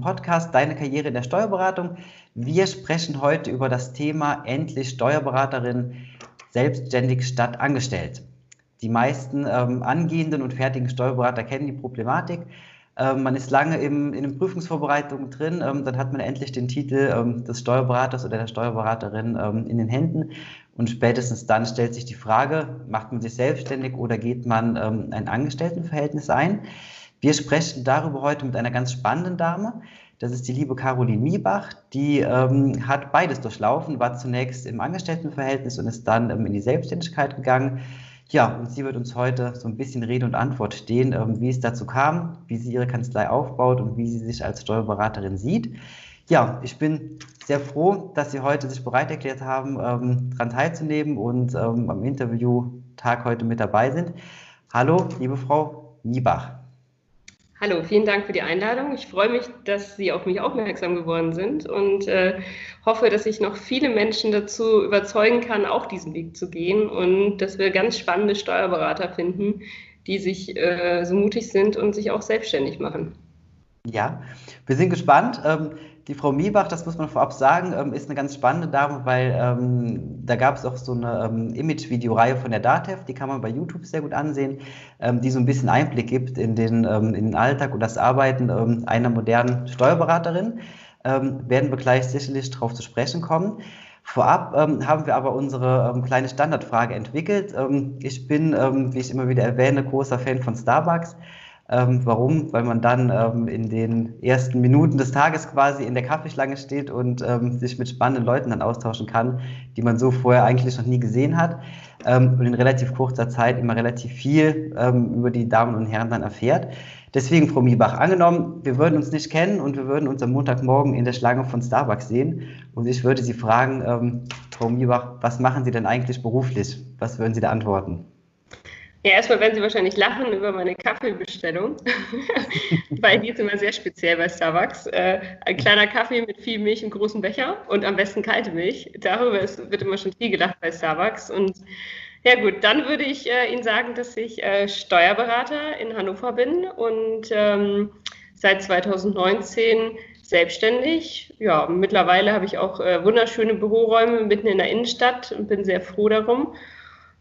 Podcast Deine Karriere in der Steuerberatung. Wir sprechen heute über das Thema endlich Steuerberaterin selbstständig statt angestellt. Die meisten ähm, angehenden und fertigen Steuerberater kennen die Problematik. Ähm, man ist lange im, in den Prüfungsvorbereitungen drin, ähm, dann hat man endlich den Titel ähm, des Steuerberaters oder der Steuerberaterin ähm, in den Händen. Und spätestens dann stellt sich die Frage, macht man sich selbstständig oder geht man ähm, ein Angestelltenverhältnis ein? Wir sprechen darüber heute mit einer ganz spannenden Dame. Das ist die liebe Caroline Miebach. Die ähm, hat beides durchlaufen, war zunächst im Angestelltenverhältnis und ist dann ähm, in die Selbstständigkeit gegangen. Ja, und sie wird uns heute so ein bisschen Rede und Antwort stehen, ähm, wie es dazu kam, wie sie ihre Kanzlei aufbaut und wie sie sich als Steuerberaterin sieht. Ja, ich bin sehr froh, dass Sie heute sich bereit erklärt haben, ähm, daran teilzunehmen und ähm, am Interviewtag heute mit dabei sind. Hallo, liebe Frau Miebach. Hallo, vielen Dank für die Einladung. Ich freue mich, dass Sie auf mich aufmerksam geworden sind und äh, hoffe, dass ich noch viele Menschen dazu überzeugen kann, auch diesen Weg zu gehen und dass wir ganz spannende Steuerberater finden, die sich äh, so mutig sind und sich auch selbstständig machen. Ja, wir sind gespannt. Ähm, die Frau Miebach, das muss man vorab sagen, ähm, ist eine ganz spannende Dame, weil ähm, da gab es auch so eine ähm, Image-Videoreihe von der DATEV, die kann man bei YouTube sehr gut ansehen, ähm, die so ein bisschen Einblick gibt in den, ähm, in den Alltag und das Arbeiten ähm, einer modernen Steuerberaterin. werden wir gleich sicherlich darauf zu sprechen kommen. Vorab haben wir aber unsere kleine Standardfrage entwickelt. ich bin, wie ich immer wieder erwähne, großer Fan von Starbucks. Ähm, warum? Weil man dann ähm, in den ersten Minuten des Tages quasi in der Kaffeeschlange steht und ähm, sich mit spannenden Leuten dann austauschen kann, die man so vorher eigentlich noch nie gesehen hat ähm, und in relativ kurzer Zeit immer relativ viel ähm, über die Damen und Herren dann erfährt. Deswegen, Frau Miebach, angenommen, wir würden uns nicht kennen und wir würden uns am Montagmorgen in der Schlange von Starbucks sehen und ich würde Sie fragen, ähm, Frau Miebach, was machen Sie denn eigentlich beruflich? Was würden Sie da antworten? Ja, erstmal werden Sie wahrscheinlich lachen über meine Kaffeebestellung, weil die ist immer sehr speziell bei Starbucks. Äh, ein kleiner Kaffee mit viel Milch im großen Becher und am besten kalte Milch. Darüber ist, wird immer schon viel gelacht bei Starbucks. Und ja gut, dann würde ich äh, Ihnen sagen, dass ich äh, Steuerberater in Hannover bin und ähm, seit 2019 selbstständig. Ja, mittlerweile habe ich auch äh, wunderschöne Büroräume mitten in der Innenstadt und bin sehr froh darum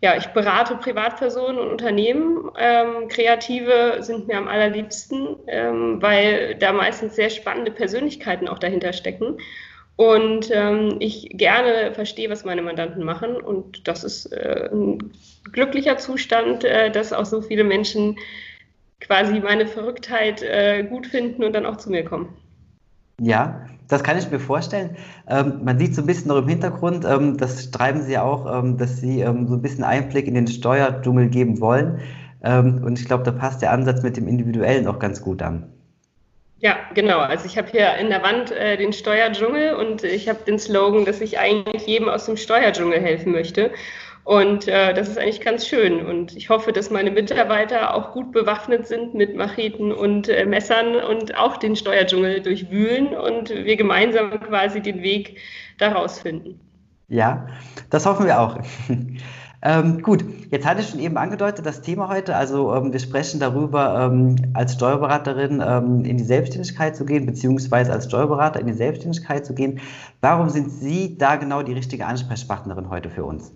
ja, ich berate Privatpersonen und Unternehmen. Ähm, Kreative sind mir am allerliebsten, ähm, weil da meistens sehr spannende Persönlichkeiten auch dahinter stecken. Und ähm, ich gerne verstehe, was meine Mandanten machen. Und das ist äh, ein glücklicher Zustand, äh, dass auch so viele Menschen quasi meine Verrücktheit äh, gut finden und dann auch zu mir kommen. Ja, das kann ich mir vorstellen. Ähm, man sieht so ein bisschen noch im Hintergrund, ähm, das schreiben Sie ja auch, ähm, dass Sie ähm, so ein bisschen Einblick in den Steuerdschungel geben wollen. Ähm, und ich glaube, da passt der Ansatz mit dem Individuellen auch ganz gut an. Ja, genau. Also ich habe hier in der Wand äh, den Steuerdschungel und ich habe den Slogan, dass ich eigentlich jedem aus dem Steuerdschungel helfen möchte. Und äh, das ist eigentlich ganz schön. Und ich hoffe, dass meine Mitarbeiter auch gut bewaffnet sind mit Macheten und äh, Messern und auch den Steuerdschungel durchwühlen und wir gemeinsam quasi den Weg daraus finden. Ja, das hoffen wir auch. Ähm, gut, jetzt hatte ich schon eben angedeutet, das Thema heute, also ähm, wir sprechen darüber, ähm, als Steuerberaterin ähm, in die Selbstständigkeit zu gehen, beziehungsweise als Steuerberater in die Selbstständigkeit zu gehen. Warum sind Sie da genau die richtige Ansprechpartnerin heute für uns?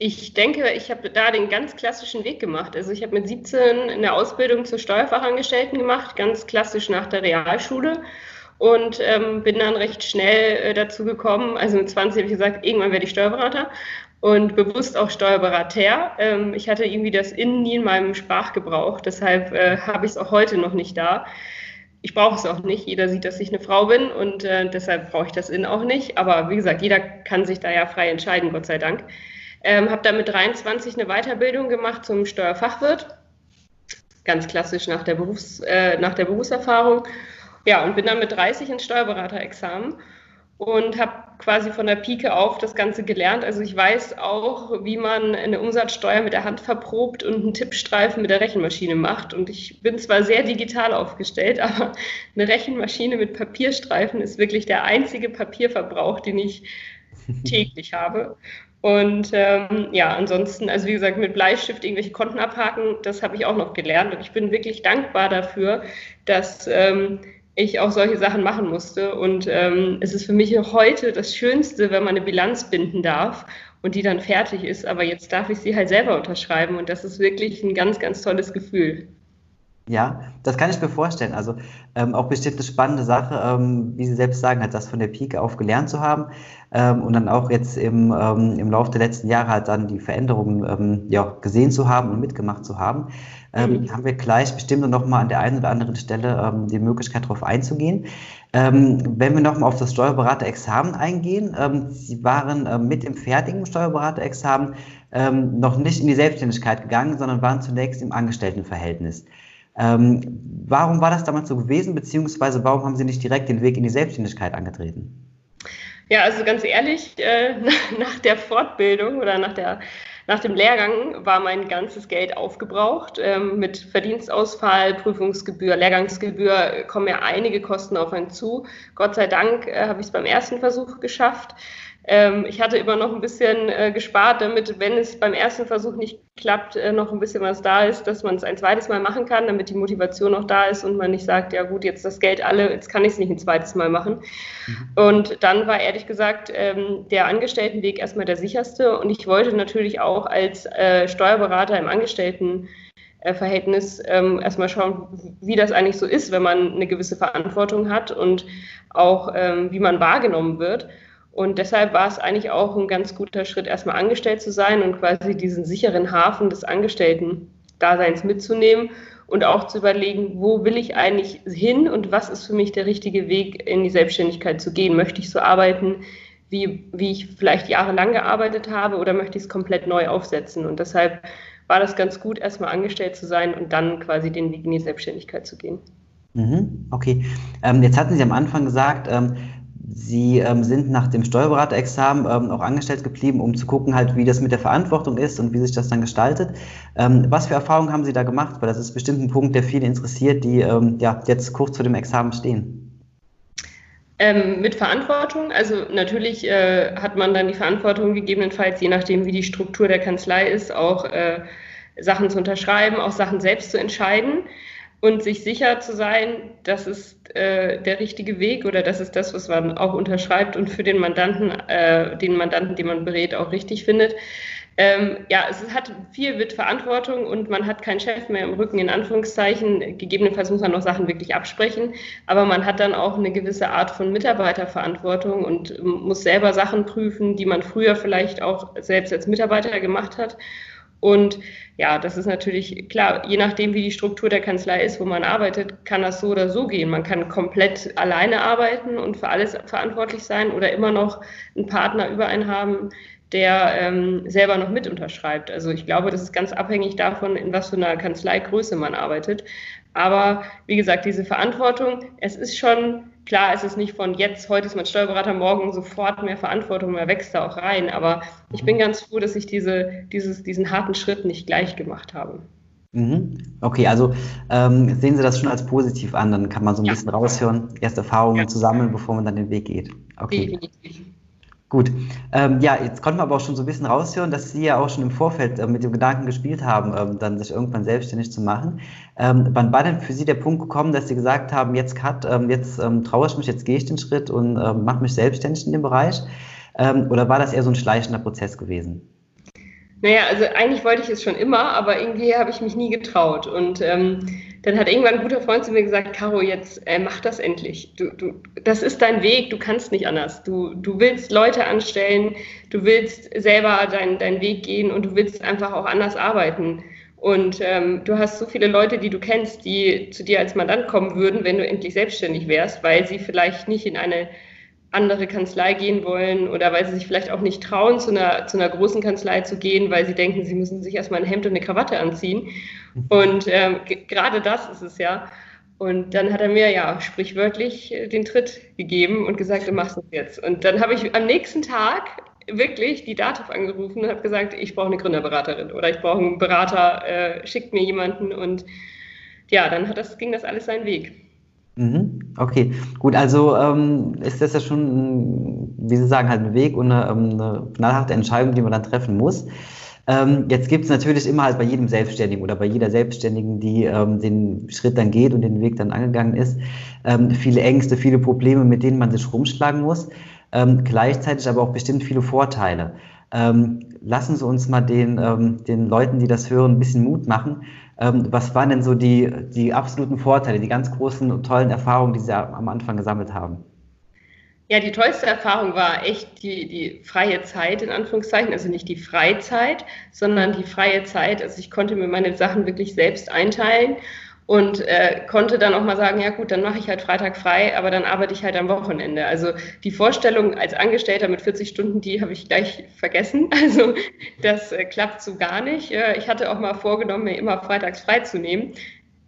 Ich denke, ich habe da den ganz klassischen Weg gemacht. Also ich habe mit 17 eine Ausbildung zur Steuerfachangestellten gemacht, ganz klassisch nach der Realschule und ähm, bin dann recht schnell äh, dazu gekommen. Also mit 20 habe ich gesagt, irgendwann werde ich Steuerberater und bewusst auch Steuerberater. Ähm, ich hatte irgendwie das Innen nie in meinem Sprachgebrauch, deshalb äh, habe ich es auch heute noch nicht da. Ich brauche es auch nicht. Jeder sieht, dass ich eine Frau bin und äh, deshalb brauche ich das Innen auch nicht. Aber wie gesagt, jeder kann sich da ja frei entscheiden, Gott sei Dank. Ähm, habe da mit 23 eine Weiterbildung gemacht zum Steuerfachwirt, ganz klassisch nach der, Berufs-, äh, nach der Berufserfahrung. Ja, und bin dann mit 30 ins Steuerberaterexamen und habe quasi von der Pike auf das Ganze gelernt. Also ich weiß auch, wie man eine Umsatzsteuer mit der Hand verprobt und einen Tippstreifen mit der Rechenmaschine macht. Und ich bin zwar sehr digital aufgestellt, aber eine Rechenmaschine mit Papierstreifen ist wirklich der einzige Papierverbrauch, den ich täglich habe. Und ähm, ja, ansonsten, also wie gesagt, mit Bleistift irgendwelche Konten abhaken, das habe ich auch noch gelernt. Und ich bin wirklich dankbar dafür, dass ähm, ich auch solche Sachen machen musste. Und ähm, es ist für mich heute das Schönste, wenn man eine Bilanz binden darf und die dann fertig ist. Aber jetzt darf ich sie halt selber unterschreiben. Und das ist wirklich ein ganz, ganz tolles Gefühl. Ja, das kann ich mir vorstellen. Also ähm, auch bestimmt eine spannende Sache, ähm, wie Sie selbst sagen, halt das von der Pike auf gelernt zu haben ähm, und dann auch jetzt im, ähm, im Laufe der letzten Jahre halt dann die Veränderungen ähm, ja, gesehen zu haben und mitgemacht zu haben. Ähm, mhm. Haben wir gleich bestimmt noch mal an der einen oder anderen Stelle die Möglichkeit darauf einzugehen. wenn wir noch mal auf das Steuerberaterexamen eingehen, Sie waren mit dem fertigen Steuerberaterexamen noch nicht in die Selbstständigkeit gegangen, sondern waren zunächst im Angestelltenverhältnis. Ähm, warum war das damals so gewesen, beziehungsweise warum haben Sie nicht direkt den Weg in die Selbstständigkeit angetreten? Ja, also ganz ehrlich, äh, nach der Fortbildung oder nach, der, nach dem Lehrgang war mein ganzes Geld aufgebraucht. Ähm, mit Verdienstausfall, Prüfungsgebühr, Lehrgangsgebühr kommen ja einige Kosten auf einen zu. Gott sei Dank äh, habe ich es beim ersten Versuch geschafft. Ähm, ich hatte immer noch ein bisschen äh, gespart, damit, wenn es beim ersten Versuch nicht klappt, äh, noch ein bisschen was da ist, dass man es ein zweites Mal machen kann, damit die Motivation noch da ist und man nicht sagt, ja gut, jetzt das Geld alle, jetzt kann ich es nicht ein zweites Mal machen. Mhm. Und dann war ehrlich gesagt ähm, der Angestelltenweg erstmal der sicherste und ich wollte natürlich auch als äh, Steuerberater im Angestelltenverhältnis ähm, erstmal schauen, wie das eigentlich so ist, wenn man eine gewisse Verantwortung hat und auch ähm, wie man wahrgenommen wird. Und deshalb war es eigentlich auch ein ganz guter Schritt, erstmal angestellt zu sein und quasi diesen sicheren Hafen des Angestellten-Daseins mitzunehmen und auch zu überlegen, wo will ich eigentlich hin und was ist für mich der richtige Weg, in die Selbstständigkeit zu gehen. Möchte ich so arbeiten, wie, wie ich vielleicht jahrelang gearbeitet habe oder möchte ich es komplett neu aufsetzen? Und deshalb war das ganz gut, erstmal angestellt zu sein und dann quasi den Weg in die Selbstständigkeit zu gehen. Mhm, okay. Ähm, jetzt hatten Sie am Anfang gesagt, ähm, Sie ähm, sind nach dem Steuerberaterexamen ähm, auch angestellt geblieben, um zu gucken, halt, wie das mit der Verantwortung ist und wie sich das dann gestaltet. Ähm, was für Erfahrungen haben Sie da gemacht? Weil das ist bestimmt ein Punkt, der viele interessiert, die ähm, ja, jetzt kurz vor dem Examen stehen. Ähm, mit Verantwortung, also natürlich äh, hat man dann die Verantwortung gegebenenfalls, je nachdem, wie die Struktur der Kanzlei ist, auch äh, Sachen zu unterschreiben, auch Sachen selbst zu entscheiden und sich sicher zu sein, das ist äh, der richtige Weg oder das ist das, was man auch unterschreibt und für den Mandanten, äh, den Mandanten, den man berät, auch richtig findet. Ähm, ja, es hat viel mit Verantwortung und man hat keinen Chef mehr im Rücken, in Anführungszeichen. Gegebenenfalls muss man noch Sachen wirklich absprechen, aber man hat dann auch eine gewisse Art von Mitarbeiterverantwortung und muss selber Sachen prüfen, die man früher vielleicht auch selbst als Mitarbeiter gemacht hat. Und ja, das ist natürlich klar, je nachdem, wie die Struktur der Kanzlei ist, wo man arbeitet, kann das so oder so gehen. Man kann komplett alleine arbeiten und für alles verantwortlich sein oder immer noch einen Partner über einen haben, der ähm, selber noch mit unterschreibt. Also ich glaube, das ist ganz abhängig davon, in was für einer Kanzleigröße man arbeitet. Aber wie gesagt, diese Verantwortung, es ist schon klar, es ist nicht von jetzt, heute ist man Steuerberater, morgen sofort mehr Verantwortung, mehr wächst da auch rein. Aber ich bin ganz froh, dass ich diese, dieses, diesen harten Schritt nicht gleich gemacht habe. Mhm. Okay, also ähm, sehen Sie das schon als positiv an, dann kann man so ein ja. bisschen raushören, erste Erfahrungen ja. zu sammeln, bevor man dann den Weg geht. Okay. Definitiv. Gut. Ähm, ja, jetzt konnten wir aber auch schon so ein bisschen raushören, dass Sie ja auch schon im Vorfeld äh, mit dem Gedanken gespielt haben, ähm, dann sich irgendwann selbstständig zu machen. Ähm, wann war denn für Sie der Punkt gekommen, dass Sie gesagt haben, jetzt Cut, ähm, jetzt ähm, traue ich mich, jetzt gehe ich den Schritt und ähm, mache mich selbstständig in dem Bereich? oder war das eher so ein schleichender Prozess gewesen? Naja, also eigentlich wollte ich es schon immer, aber irgendwie habe ich mich nie getraut. Und ähm, dann hat irgendwann ein guter Freund zu mir gesagt, Caro, jetzt äh, mach das endlich. Du, du, das ist dein Weg, du kannst nicht anders. Du, du willst Leute anstellen, du willst selber deinen dein Weg gehen und du willst einfach auch anders arbeiten. Und ähm, du hast so viele Leute, die du kennst, die zu dir als Mandant kommen würden, wenn du endlich selbstständig wärst, weil sie vielleicht nicht in eine andere Kanzlei gehen wollen oder weil sie sich vielleicht auch nicht trauen, zu einer, zu einer großen Kanzlei zu gehen, weil sie denken, sie müssen sich erstmal ein Hemd und eine Krawatte anziehen. Und ähm, gerade das ist es ja. Und dann hat er mir ja sprichwörtlich äh, den Tritt gegeben und gesagt, du machst es jetzt. Und dann habe ich am nächsten Tag wirklich die DATEV angerufen und habe gesagt, ich brauche eine Gründerberaterin oder ich brauche einen Berater, äh, schickt mir jemanden. Und ja, dann das, ging das alles seinen Weg. Mhm. Okay, gut, also ähm, ist das ja schon, wie Sie sagen, halt ein Weg und eine, ähm, eine knallharte Entscheidung, die man dann treffen muss. Ähm, jetzt gibt es natürlich immer halt bei jedem Selbstständigen oder bei jeder Selbstständigen, die ähm, den Schritt dann geht und den Weg dann angegangen ist, ähm, viele Ängste, viele Probleme, mit denen man sich rumschlagen muss, ähm, gleichzeitig aber auch bestimmt viele Vorteile. Ähm, lassen Sie uns mal den, ähm, den Leuten, die das hören, ein bisschen Mut machen. Ähm, was waren denn so die, die absoluten Vorteile, die ganz großen und tollen Erfahrungen, die Sie am Anfang gesammelt haben? Ja, die tollste Erfahrung war echt die, die freie Zeit, in Anführungszeichen. Also nicht die Freizeit, sondern die freie Zeit. Also ich konnte mir meine Sachen wirklich selbst einteilen und äh, konnte dann auch mal sagen, ja gut, dann mache ich halt Freitag frei, aber dann arbeite ich halt am Wochenende. Also die Vorstellung als Angestellter mit 40 Stunden, die habe ich gleich vergessen. Also das äh, klappt so gar nicht. Äh, ich hatte auch mal vorgenommen, mir immer freitags frei zu nehmen.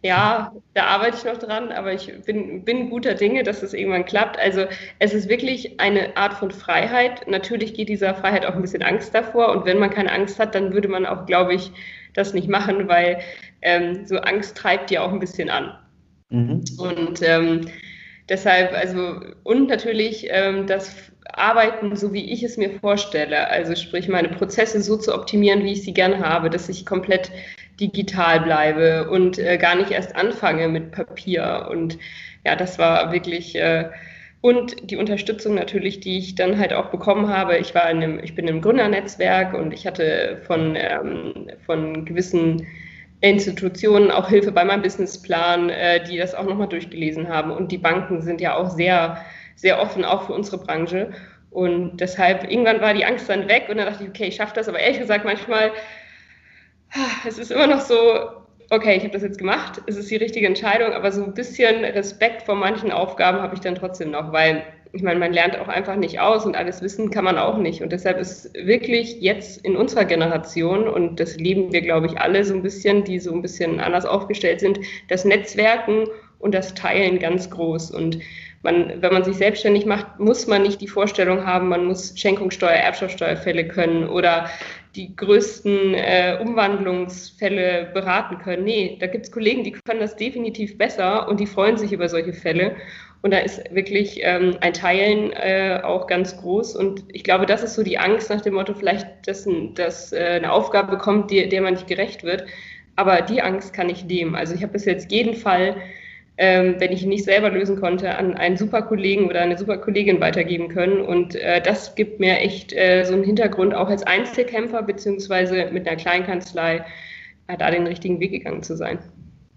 Ja, da arbeite ich noch dran, aber ich bin, bin guter Dinge, dass es irgendwann klappt. Also es ist wirklich eine Art von Freiheit. Natürlich geht dieser Freiheit auch ein bisschen Angst davor. Und wenn man keine Angst hat, dann würde man auch, glaube ich, das nicht machen, weil ähm, so Angst treibt ja auch ein bisschen an. Mhm. Und ähm, deshalb, also, und natürlich ähm, das Arbeiten, so wie ich es mir vorstelle, also sprich meine Prozesse so zu optimieren, wie ich sie gerne habe, dass ich komplett digital bleibe und äh, gar nicht erst anfange mit Papier. Und ja, das war wirklich. Äh, und die Unterstützung natürlich, die ich dann halt auch bekommen habe. Ich war in einem, ich bin im Gründernetzwerk und ich hatte von, ähm, von gewissen Institutionen auch Hilfe bei meinem Businessplan, äh, die das auch nochmal durchgelesen haben. Und die Banken sind ja auch sehr, sehr offen, auch für unsere Branche. Und deshalb, irgendwann war die Angst dann weg und dann dachte ich, okay, ich schaffe das. Aber ehrlich gesagt, manchmal, es ist immer noch so, okay, ich habe das jetzt gemacht, es ist die richtige Entscheidung, aber so ein bisschen Respekt vor manchen Aufgaben habe ich dann trotzdem noch, weil ich meine, man lernt auch einfach nicht aus und alles wissen kann man auch nicht. Und deshalb ist wirklich jetzt in unserer Generation, und das leben wir, glaube ich, alle so ein bisschen, die so ein bisschen anders aufgestellt sind, das Netzwerken und das Teilen ganz groß. Und man, wenn man sich selbstständig macht, muss man nicht die Vorstellung haben, man muss Schenkungssteuer, Erbschaftssteuerfälle können oder die größten äh, Umwandlungsfälle beraten können. Nee, da gibt es Kollegen, die können das definitiv besser und die freuen sich über solche Fälle. Und da ist wirklich ähm, ein Teilen äh, auch ganz groß. Und ich glaube, das ist so die Angst nach dem Motto, vielleicht, dass, dass äh, eine Aufgabe bekommt, die, der man nicht gerecht wird. Aber die Angst kann ich nehmen. Also ich habe bis jetzt jeden Fall ähm, wenn ich ihn nicht selber lösen konnte, an einen super Kollegen oder eine super Kollegin weitergeben können. Und äh, das gibt mir echt äh, so einen Hintergrund, auch als Einzelkämpfer beziehungsweise mit einer Kleinkanzlei, äh, da den richtigen Weg gegangen zu sein.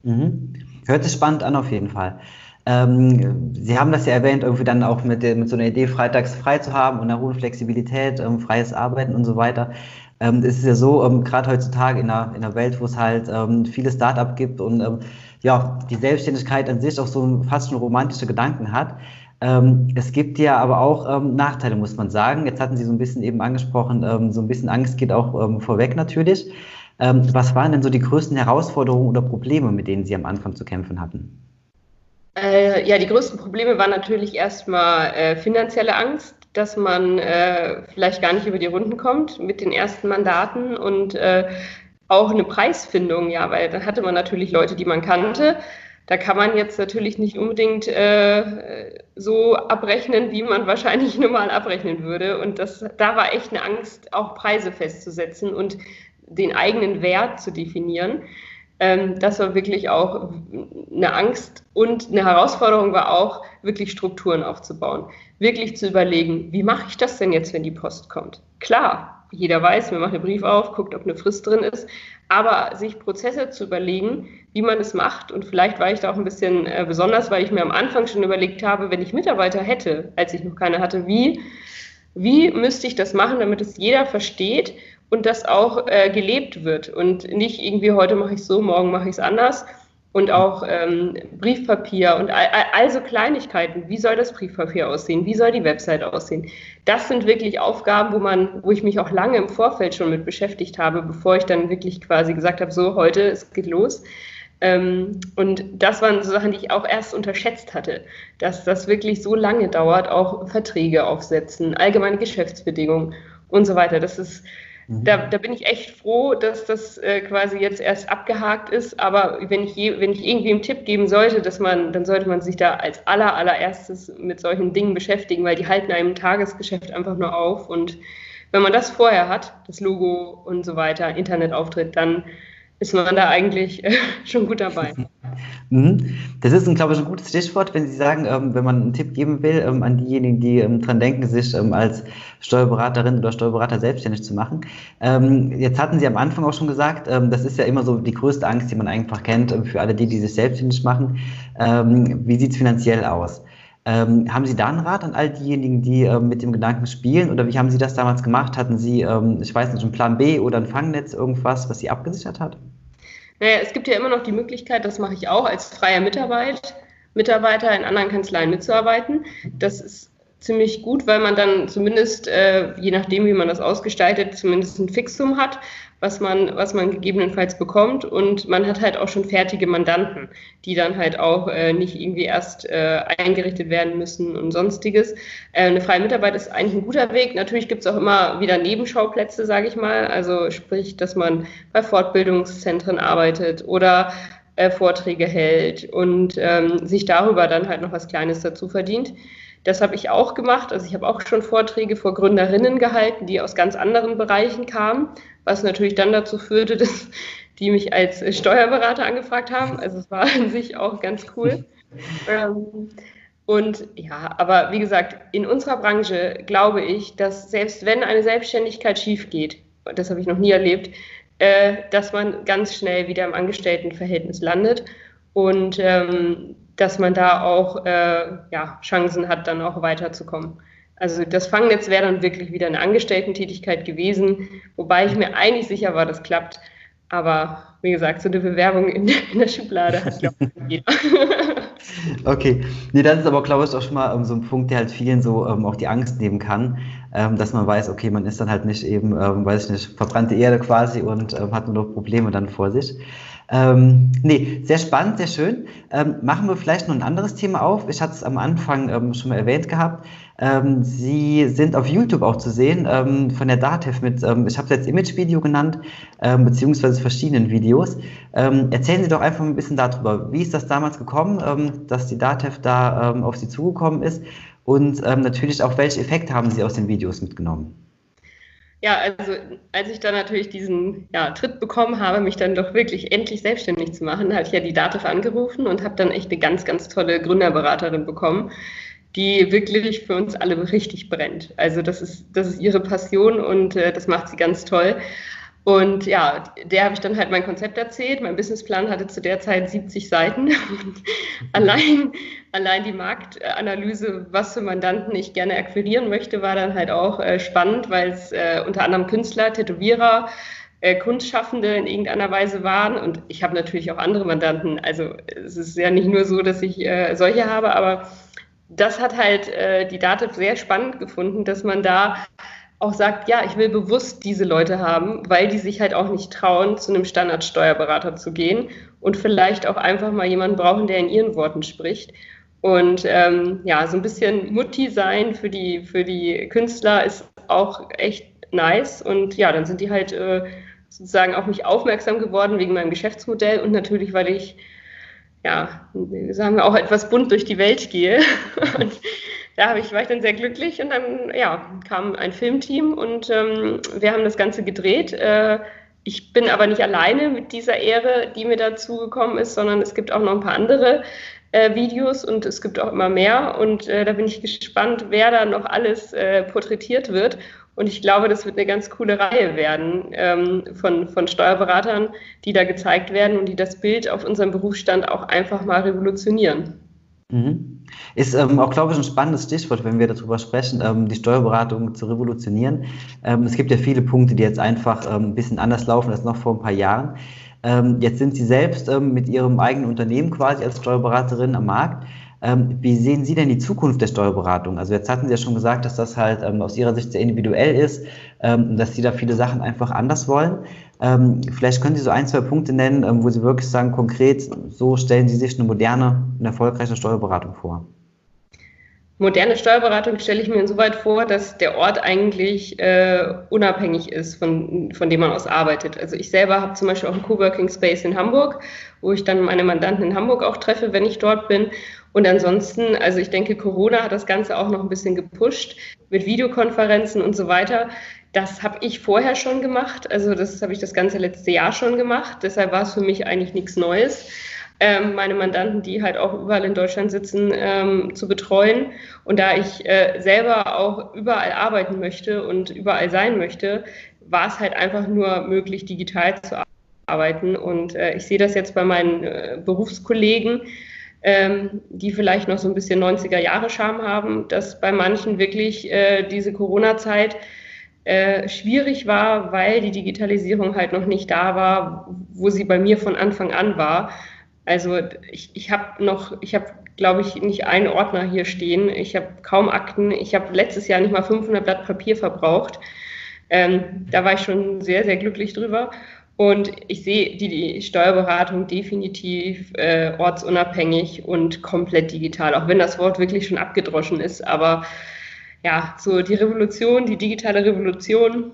Mhm. Hört sich spannend an auf jeden Fall. Ähm, Sie haben das ja erwähnt, irgendwie dann auch mit, mit so einer Idee, freitags frei zu haben und einer hohen Flexibilität, ähm, freies Arbeiten und so weiter. Ähm, es ist ja so, ähm, gerade heutzutage in einer, in einer Welt, wo es halt ähm, viele Start-up gibt und ja, die Selbstständigkeit an sich auch so fast schon romantische Gedanken hat. Ähm, es gibt ja aber auch ähm, Nachteile, muss man sagen. Jetzt hatten Sie so ein bisschen eben angesprochen, ähm, so ein bisschen Angst geht auch ähm, vorweg natürlich. Ähm, was waren denn so die größten Herausforderungen oder Probleme, mit denen Sie am Anfang zu kämpfen hatten? Äh, ja, die größten Probleme waren natürlich erstmal äh, finanzielle Angst, dass man äh, vielleicht gar nicht über die Runden kommt mit den ersten Mandaten und äh, auch eine Preisfindung, ja, weil dann hatte man natürlich Leute, die man kannte. Da kann man jetzt natürlich nicht unbedingt äh, so abrechnen, wie man wahrscheinlich normal abrechnen würde. Und das, da war echt eine Angst, auch Preise festzusetzen und den eigenen Wert zu definieren. Ähm, das war wirklich auch eine Angst und eine Herausforderung war auch, wirklich Strukturen aufzubauen. Wirklich zu überlegen, wie mache ich das denn jetzt, wenn die Post kommt? Klar, jeder weiß, man macht einen Brief auf, guckt, ob eine Frist drin ist, aber sich Prozesse zu überlegen, wie man es macht und vielleicht war ich da auch ein bisschen äh, besonders, weil ich mir am Anfang schon überlegt habe, wenn ich Mitarbeiter hätte, als ich noch keine hatte, wie, wie müsste ich das machen, damit es jeder versteht und das auch äh, gelebt wird und nicht irgendwie heute mache ich es so, morgen mache ich es anders, und auch ähm, Briefpapier und all, all, so Kleinigkeiten. Wie soll das Briefpapier aussehen? Wie soll die Website aussehen? Das sind wirklich Aufgaben, wo man, wo ich mich auch lange im Vorfeld schon mit beschäftigt habe, bevor ich dann wirklich quasi gesagt habe, so heute, es geht los. Ähm, und das waren so Sachen, die ich auch erst unterschätzt hatte, dass das wirklich so lange dauert, auch Verträge aufsetzen, allgemeine Geschäftsbedingungen und so weiter. Das ist Mhm. Da, da, bin ich echt froh, dass das äh, quasi jetzt erst abgehakt ist. Aber wenn ich, je, wenn ich irgendwie einen Tipp geben sollte, dass man, dann sollte man sich da als aller, allererstes mit solchen Dingen beschäftigen, weil die halten einem im Tagesgeschäft einfach nur auf. Und wenn man das vorher hat, das Logo und so weiter, Internetauftritt, dann ist man da eigentlich äh, schon gut dabei. Mhm. Das ist, glaube ich, ein gutes Stichwort, wenn Sie sagen, ähm, wenn man einen Tipp geben will ähm, an diejenigen, die ähm, dran denken, sich als Steuerberaterin oder Steuerberater selbstständig zu machen. Jetzt hatten Sie am Anfang auch schon gesagt, das ist ja immer so die größte Angst, die man einfach kennt für alle die, die sich selbstständig machen. Wie sieht es finanziell aus? Ähm, haben Sie da einen Rat an all diejenigen, die ähm, mit dem Gedanken spielen? Oder wie haben Sie das damals gemacht? Hatten Sie, ähm, ich weiß nicht, einen Plan B oder ein Fangnetz, irgendwas, was Sie abgesichert hat? Naja, es gibt ja immer noch die Möglichkeit, das mache ich auch als freier Mitarbeit, Mitarbeiter in anderen Kanzleien mitzuarbeiten. Das ist ziemlich gut, weil man dann zumindest, äh, je nachdem, wie man das ausgestaltet, zumindest ein Fixum hat, was man, was man gegebenenfalls bekommt. Und man hat halt auch schon fertige Mandanten, die dann halt auch äh, nicht irgendwie erst äh, eingerichtet werden müssen und sonstiges. Äh, eine freie Mitarbeit ist eigentlich ein guter Weg. Natürlich gibt es auch immer wieder Nebenschauplätze, sage ich mal. Also sprich, dass man bei Fortbildungszentren arbeitet oder äh, Vorträge hält und ähm, sich darüber dann halt noch was Kleines dazu verdient. Das habe ich auch gemacht. Also ich habe auch schon Vorträge vor Gründerinnen gehalten, die aus ganz anderen Bereichen kamen, was natürlich dann dazu führte, dass die mich als Steuerberater angefragt haben. Also es war an sich auch ganz cool. Ähm, und ja, aber wie gesagt, in unserer Branche glaube ich, dass selbst wenn eine Selbstständigkeit schief geht, das habe ich noch nie erlebt, äh, dass man ganz schnell wieder im Angestelltenverhältnis landet. Und ähm, dass man da auch äh, ja, Chancen hat, dann auch weiterzukommen. Also das Fangnetz wäre dann wirklich wieder eine Angestellten-Tätigkeit gewesen, wobei ich mir eigentlich sicher war, das klappt. Aber wie gesagt, so eine Bewerbung in, in der Schublade hat, glaube ich, jeder. Okay, nee, das ist aber, glaube ich, auch schon mal ähm, so ein Punkt, der halt vielen so ähm, auch die Angst nehmen kann, ähm, dass man weiß, okay, man ist dann halt nicht eben, ähm, weiß ich nicht, verbrannte Erde quasi und ähm, hat nur noch Probleme dann vor sich. Ähm, nee, sehr spannend, sehr schön. Ähm, machen wir vielleicht noch ein anderes Thema auf. Ich hatte es am Anfang ähm, schon mal erwähnt gehabt. Ähm, Sie sind auf YouTube auch zu sehen ähm, von der DATEV mit, ähm, ich habe es jetzt Image-Video genannt, beziehungsweise verschiedenen Videos. erzählen Sie doch einfach ein bisschen darüber. Wie ist das damals gekommen, dass die DATEV da auf Sie zugekommen ist? Und natürlich auch, welche Effekte haben Sie aus den Videos mitgenommen? Ja, also als ich dann natürlich diesen ja, Tritt bekommen habe, mich dann doch wirklich endlich selbstständig zu machen, habe ich ja die DATEV angerufen und habe dann echt eine ganz, ganz tolle Gründerberaterin bekommen, die wirklich für uns alle richtig brennt. Also das ist, das ist ihre Passion und äh, das macht sie ganz toll. Und ja, der habe ich dann halt mein Konzept erzählt. Mein Businessplan hatte zu der Zeit 70 Seiten. Und allein, allein die Marktanalyse, was für Mandanten ich gerne akquirieren möchte, war dann halt auch äh, spannend, weil es äh, unter anderem Künstler, Tätowierer, äh, Kunstschaffende in irgendeiner Weise waren. Und ich habe natürlich auch andere Mandanten. Also es ist ja nicht nur so, dass ich solche habe, aber das hat halt die Dativ sehr spannend gefunden, dass man da auch sagt, ja, ich will bewusst diese Leute haben, weil die sich halt auch nicht trauen, zu einem Standardsteuerberater zu gehen und vielleicht auch einfach mal jemanden brauchen, der in ihren Worten spricht. Und ähm, ja, so ein bisschen Mutti sein für die, für die Künstler ist auch echt nice. Und ja, dann sind die halt äh, sozusagen auf mich aufmerksam geworden wegen meinem Geschäftsmodell und natürlich, weil ich, ja, sagen wir auch etwas bunt durch die Welt gehe. und da ich, war ich dann sehr glücklich und dann ja, kam ein Filmteam und ähm, wir haben das Ganze gedreht. Äh, ich bin aber nicht alleine mit dieser Ehre, die mir dazu gekommen ist, sondern es gibt auch noch ein paar andere äh, Videos und es gibt auch immer mehr. Und äh, da bin ich gespannt, wer da noch alles äh, porträtiert wird. Und ich glaube, das wird eine ganz coole Reihe werden ähm, von, von Steuerberatern, die da gezeigt werden und die das Bild auf unserem Berufsstand auch einfach mal revolutionieren. Mhm. Ist ähm, auch, glaube ich, ein spannendes Stichwort, wenn wir darüber sprechen, ähm, die Steuerberatung zu revolutionieren. Ähm, es gibt ja viele Punkte, die jetzt einfach ähm, ein bisschen anders laufen als noch vor ein paar Jahren. Ähm, jetzt sind Sie selbst ähm, mit Ihrem eigenen Unternehmen quasi als Steuerberaterin am Markt. Wie sehen Sie denn die Zukunft der Steuerberatung? Also jetzt hatten Sie ja schon gesagt, dass das halt aus Ihrer Sicht sehr individuell ist, dass Sie da viele Sachen einfach anders wollen. Ähm, vielleicht können Sie so ein, zwei Punkte nennen, ähm, wo Sie wirklich sagen, konkret, so stellen Sie sich eine moderne und erfolgreiche Steuerberatung vor. Moderne Steuerberatung stelle ich mir insoweit vor, dass der Ort eigentlich äh, unabhängig ist, von, von dem man aus arbeitet. Also ich selber habe zum Beispiel auch einen Coworking Space in Hamburg, wo ich dann meine Mandanten in Hamburg auch treffe, wenn ich dort bin. Und ansonsten, also ich denke, Corona hat das Ganze auch noch ein bisschen gepusht mit Videokonferenzen und so weiter. Das habe ich vorher schon gemacht. Also das habe ich das ganze letzte Jahr schon gemacht. Deshalb war es für mich eigentlich nichts Neues ähm, meine Mandanten, die halt auch überall in Deutschland sitzen, ähm, zu betreuen. Und da ich äh, selber auch überall arbeiten möchte und überall sein möchte, war es halt einfach nur möglich, digital zu arbeiten. Und äh, ich sehe das jetzt bei meinen äh, Berufskollegen, ähm, die vielleicht noch so ein bisschen 90er Jahre Charme haben, dass bei manchen wirklich äh, diese Corona-Zeit äh, schwierig war, weil die Digitalisierung halt noch nicht da war, wo sie bei mir von Anfang an war. Also ich, ich habe noch, ich habe, glaube ich, nicht einen Ordner hier stehen. Ich habe kaum Akten. Ich habe letztes Jahr nicht mal 500 Blatt Papier verbraucht. Ähm, da war ich schon sehr, sehr glücklich drüber. Und ich sehe die, die Steuerberatung definitiv äh, ortsunabhängig und komplett digital, auch wenn das Wort wirklich schon abgedroschen ist. Aber ja, so die Revolution, die digitale Revolution,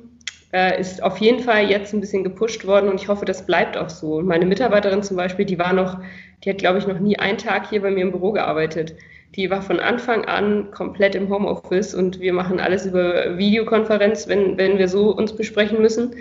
äh, ist auf jeden Fall jetzt ein bisschen gepusht worden und ich hoffe, das bleibt auch so. Meine Mitarbeiterin zum Beispiel, die war noch, die hat, glaube ich, noch nie einen Tag hier bei mir im Büro gearbeitet. Die war von Anfang an komplett im Homeoffice und wir machen alles über Videokonferenz, wenn, wenn wir so uns besprechen müssen.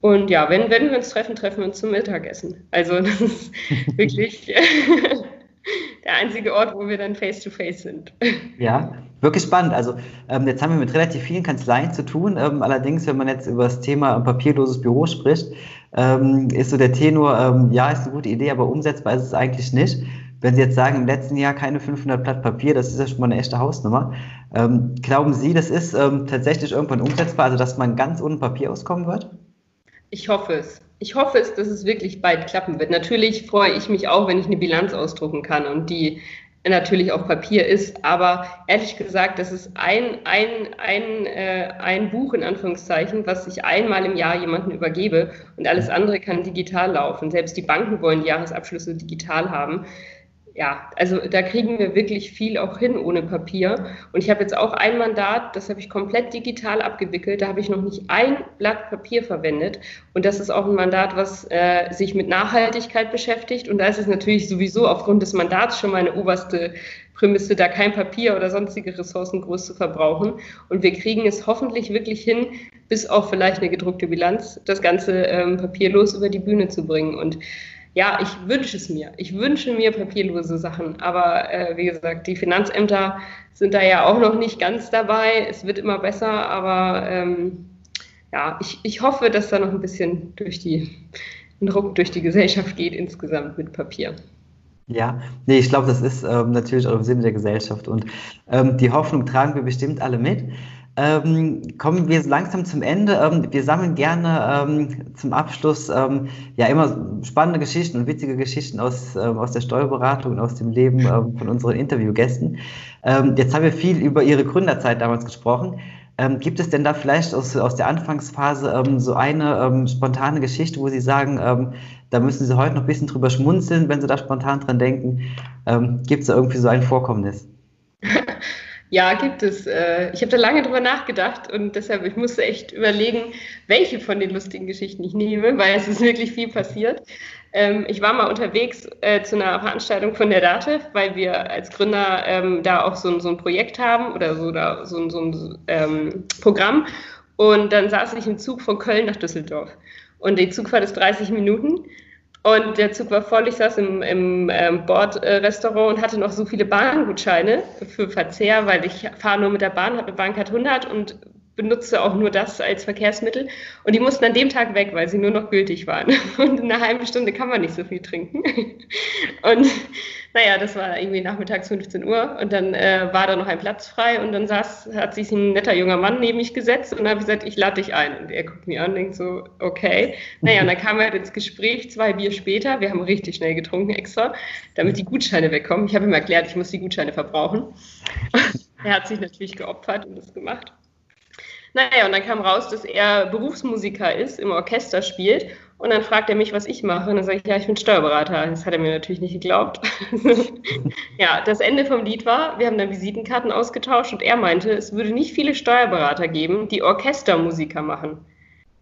Und ja, wenn, wenn wir uns treffen, treffen wir uns zum Mittagessen. Also das ist wirklich der einzige Ort, wo wir dann face-to-face -face sind. Ja, wirklich spannend. Also ähm, jetzt haben wir mit relativ vielen Kanzleien zu tun. Ähm, allerdings, wenn man jetzt über das Thema papierloses Büro spricht, ähm, ist so der Tenor, ähm, ja, ist eine gute Idee, aber umsetzbar ist es eigentlich nicht. Wenn Sie jetzt sagen, im letzten Jahr keine 500 Blatt Papier, das ist ja schon mal eine echte Hausnummer. Ähm, glauben Sie, das ist ähm, tatsächlich irgendwann umsetzbar, also dass man ganz ohne Papier auskommen wird? Ich hoffe es. Ich hoffe es, dass es wirklich bald klappen wird. Natürlich freue ich mich auch, wenn ich eine Bilanz ausdrucken kann und die natürlich auf Papier ist. Aber ehrlich gesagt, das ist ein, ein, ein, äh, ein Buch in Anführungszeichen, was ich einmal im Jahr jemandem übergebe und alles andere kann digital laufen. Selbst die Banken wollen Jahresabschlüsse digital haben ja, also da kriegen wir wirklich viel auch hin ohne Papier. Und ich habe jetzt auch ein Mandat, das habe ich komplett digital abgewickelt. Da habe ich noch nicht ein Blatt Papier verwendet. Und das ist auch ein Mandat, was äh, sich mit Nachhaltigkeit beschäftigt. Und da ist es natürlich sowieso aufgrund des Mandats schon meine oberste Prämisse, da kein Papier oder sonstige Ressourcen groß zu verbrauchen. Und wir kriegen es hoffentlich wirklich hin, bis auf vielleicht eine gedruckte Bilanz, das Ganze ähm, papierlos über die Bühne zu bringen. Und ja, ich wünsche es mir. Ich wünsche mir papierlose Sachen. Aber äh, wie gesagt, die Finanzämter sind da ja auch noch nicht ganz dabei. Es wird immer besser, aber ähm, ja, ich, ich hoffe, dass da noch ein bisschen durch die Druck durch die Gesellschaft geht insgesamt mit Papier. Ja, nee, ich glaube, das ist ähm, natürlich auch im Sinne der Gesellschaft und ähm, die Hoffnung tragen wir bestimmt alle mit. Ähm, kommen wir langsam zum Ende. Ähm, wir sammeln gerne ähm, zum Abschluss ähm, ja immer spannende Geschichten und witzige Geschichten aus, ähm, aus der Steuerberatung und aus dem Leben ähm, von unseren Interviewgästen. jetzt haben wir viel über Ihre Gründerzeit damals gesprochen. gibt es denn da vielleicht aus, aus der Anfangsphase so eine spontane Geschichte, wo Sie sagen, da müssen Sie heute noch ein bisschen drüber schmunzeln, wenn Sie da spontan dran denken? gibt es da irgendwie so ein Vorkommnis? Ja, gibt es. Äh, ich habe da lange drüber nachgedacht und deshalb, ich musste echt überlegen, welche von den lustigen Geschichten ich nehme, weil es ist wirklich viel passiert. Ähm, ich war mal unterwegs äh, zu einer Veranstaltung von der DATEV, weil wir als Gründer ähm, da auch so, ein Projekt haben oder so, ein ähm, Programm. Und dann saß ich im Zug von Köln nach Düsseldorf. Und die Zugfahrt ist 30 Minuten. Und der Zug war voll. Ich saß im, im ähm, Bordrestaurant und hatte noch so viele Bahngutscheine für Verzehr, weil ich fahre nur mit der Bahn, habe eine Bahncard 100 und benutze auch nur das als Verkehrsmittel. Und die mussten an dem Tag weg, weil sie nur noch gültig waren. Und in einer halben Stunde kann man nicht so viel trinken. Und naja, das war irgendwie nachmittags 15 Uhr und dann äh, war da noch ein Platz frei und dann saß, hat sich ein netter junger Mann neben mich gesetzt und habe gesagt, ich lade dich ein. Und er guckt mich an und denkt so, okay. Naja, und dann kam er halt ins Gespräch, zwei Bier später. Wir haben richtig schnell getrunken extra, damit die Gutscheine wegkommen. Ich habe ihm erklärt, ich muss die Gutscheine verbrauchen. er hat sich natürlich geopfert und das gemacht. Naja, und dann kam raus, dass er Berufsmusiker ist, im Orchester spielt Und dann fragt er mich, was ich mache. Und dann sage ich, ja, ich bin Steuerberater. Das hat er mir natürlich nicht geglaubt. ja, das Ende vom Lied war, wir haben dann Visitenkarten ausgetauscht und er meinte, es würde nicht viele Steuerberater geben, die Orchestermusiker machen.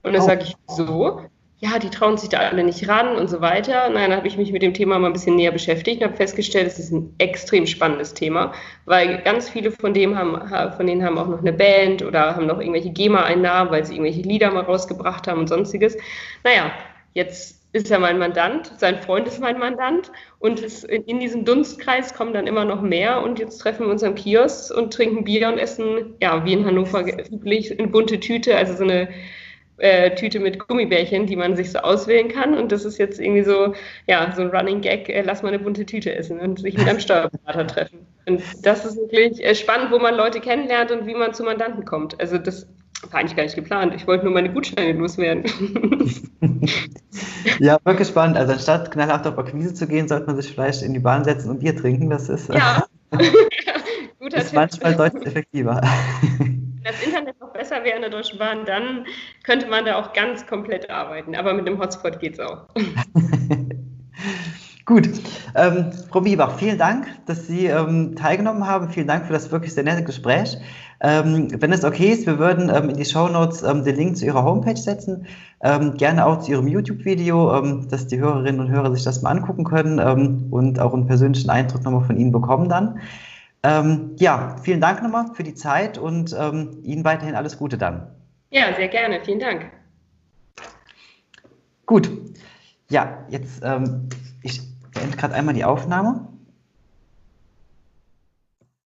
Und dann oh. sage ich, so? Ja, die trauen sich da alle nicht ran und so weiter. Nein, dann habe ich mich mit dem Thema mal ein bisschen näher beschäftigt und habe festgestellt, es ist ein extrem spannendes Thema, weil ganz viele von, dem haben, von denen haben auch noch eine Band oder haben noch irgendwelche GEMA-Einnahmen, weil sie irgendwelche Lieder mal rausgebracht haben und sonstiges. Naja, jetzt ist er mein Mandant, sein Freund ist mein Mandant und in diesem Dunstkreis kommen dann immer noch mehr und jetzt treffen wir uns am Kiosk und trinken Bier und essen, ja, wie in Hannover üblich, eine bunte Tüte, also so eine äh, Tüte mit Gummibärchen, die man sich so auswählen kann. Und das ist jetzt irgendwie so, ja, so ein Running Gag, äh, lass mal eine bunte Tüte essen und sich mit einem Steuerberater treffen. Und das ist wirklich äh, spannend, wo man Leute kennenlernt und wie man zu Mandanten kommt. Also das war eigentlich gar nicht geplant. Ich wollte nur meine Gutscheine loswerden. ja, wirklich spannend. Also anstatt knallhart auf Akquise zu gehen, sollte man sich vielleicht in die Bahn setzen und Bier trinken. Das ist, ja. Guter ist manchmal deutlich effektiver. Besser wäre in der Deutschen Bahn, dann könnte man da auch ganz komplett arbeiten. Aber mit dem Hotspot geht es auch. Gut. Ähm, Frau Biebach, vielen Dank, dass Sie ähm, teilgenommen haben. Vielen Dank für das wirklich sehr nette Gespräch. Ähm, wenn es okay ist, wir würden ähm, in die Show Notes ähm, den Link zu Ihrer Homepage setzen. Ähm, gerne auch zu Ihrem YouTube-Video, dass die Hörerinnen und Hörer sich das mal angucken können und auch einen persönlichen Eindruck nochmal von Ihnen bekommen dann. Ähm, ja, vielen Dank nochmal für die Zeit und ähm, Ihnen weiterhin alles Gute dann. Ja, sehr gerne. Vielen Dank. Gut. Ja, jetzt, ähm, ich beende gerade einmal die Aufnahme.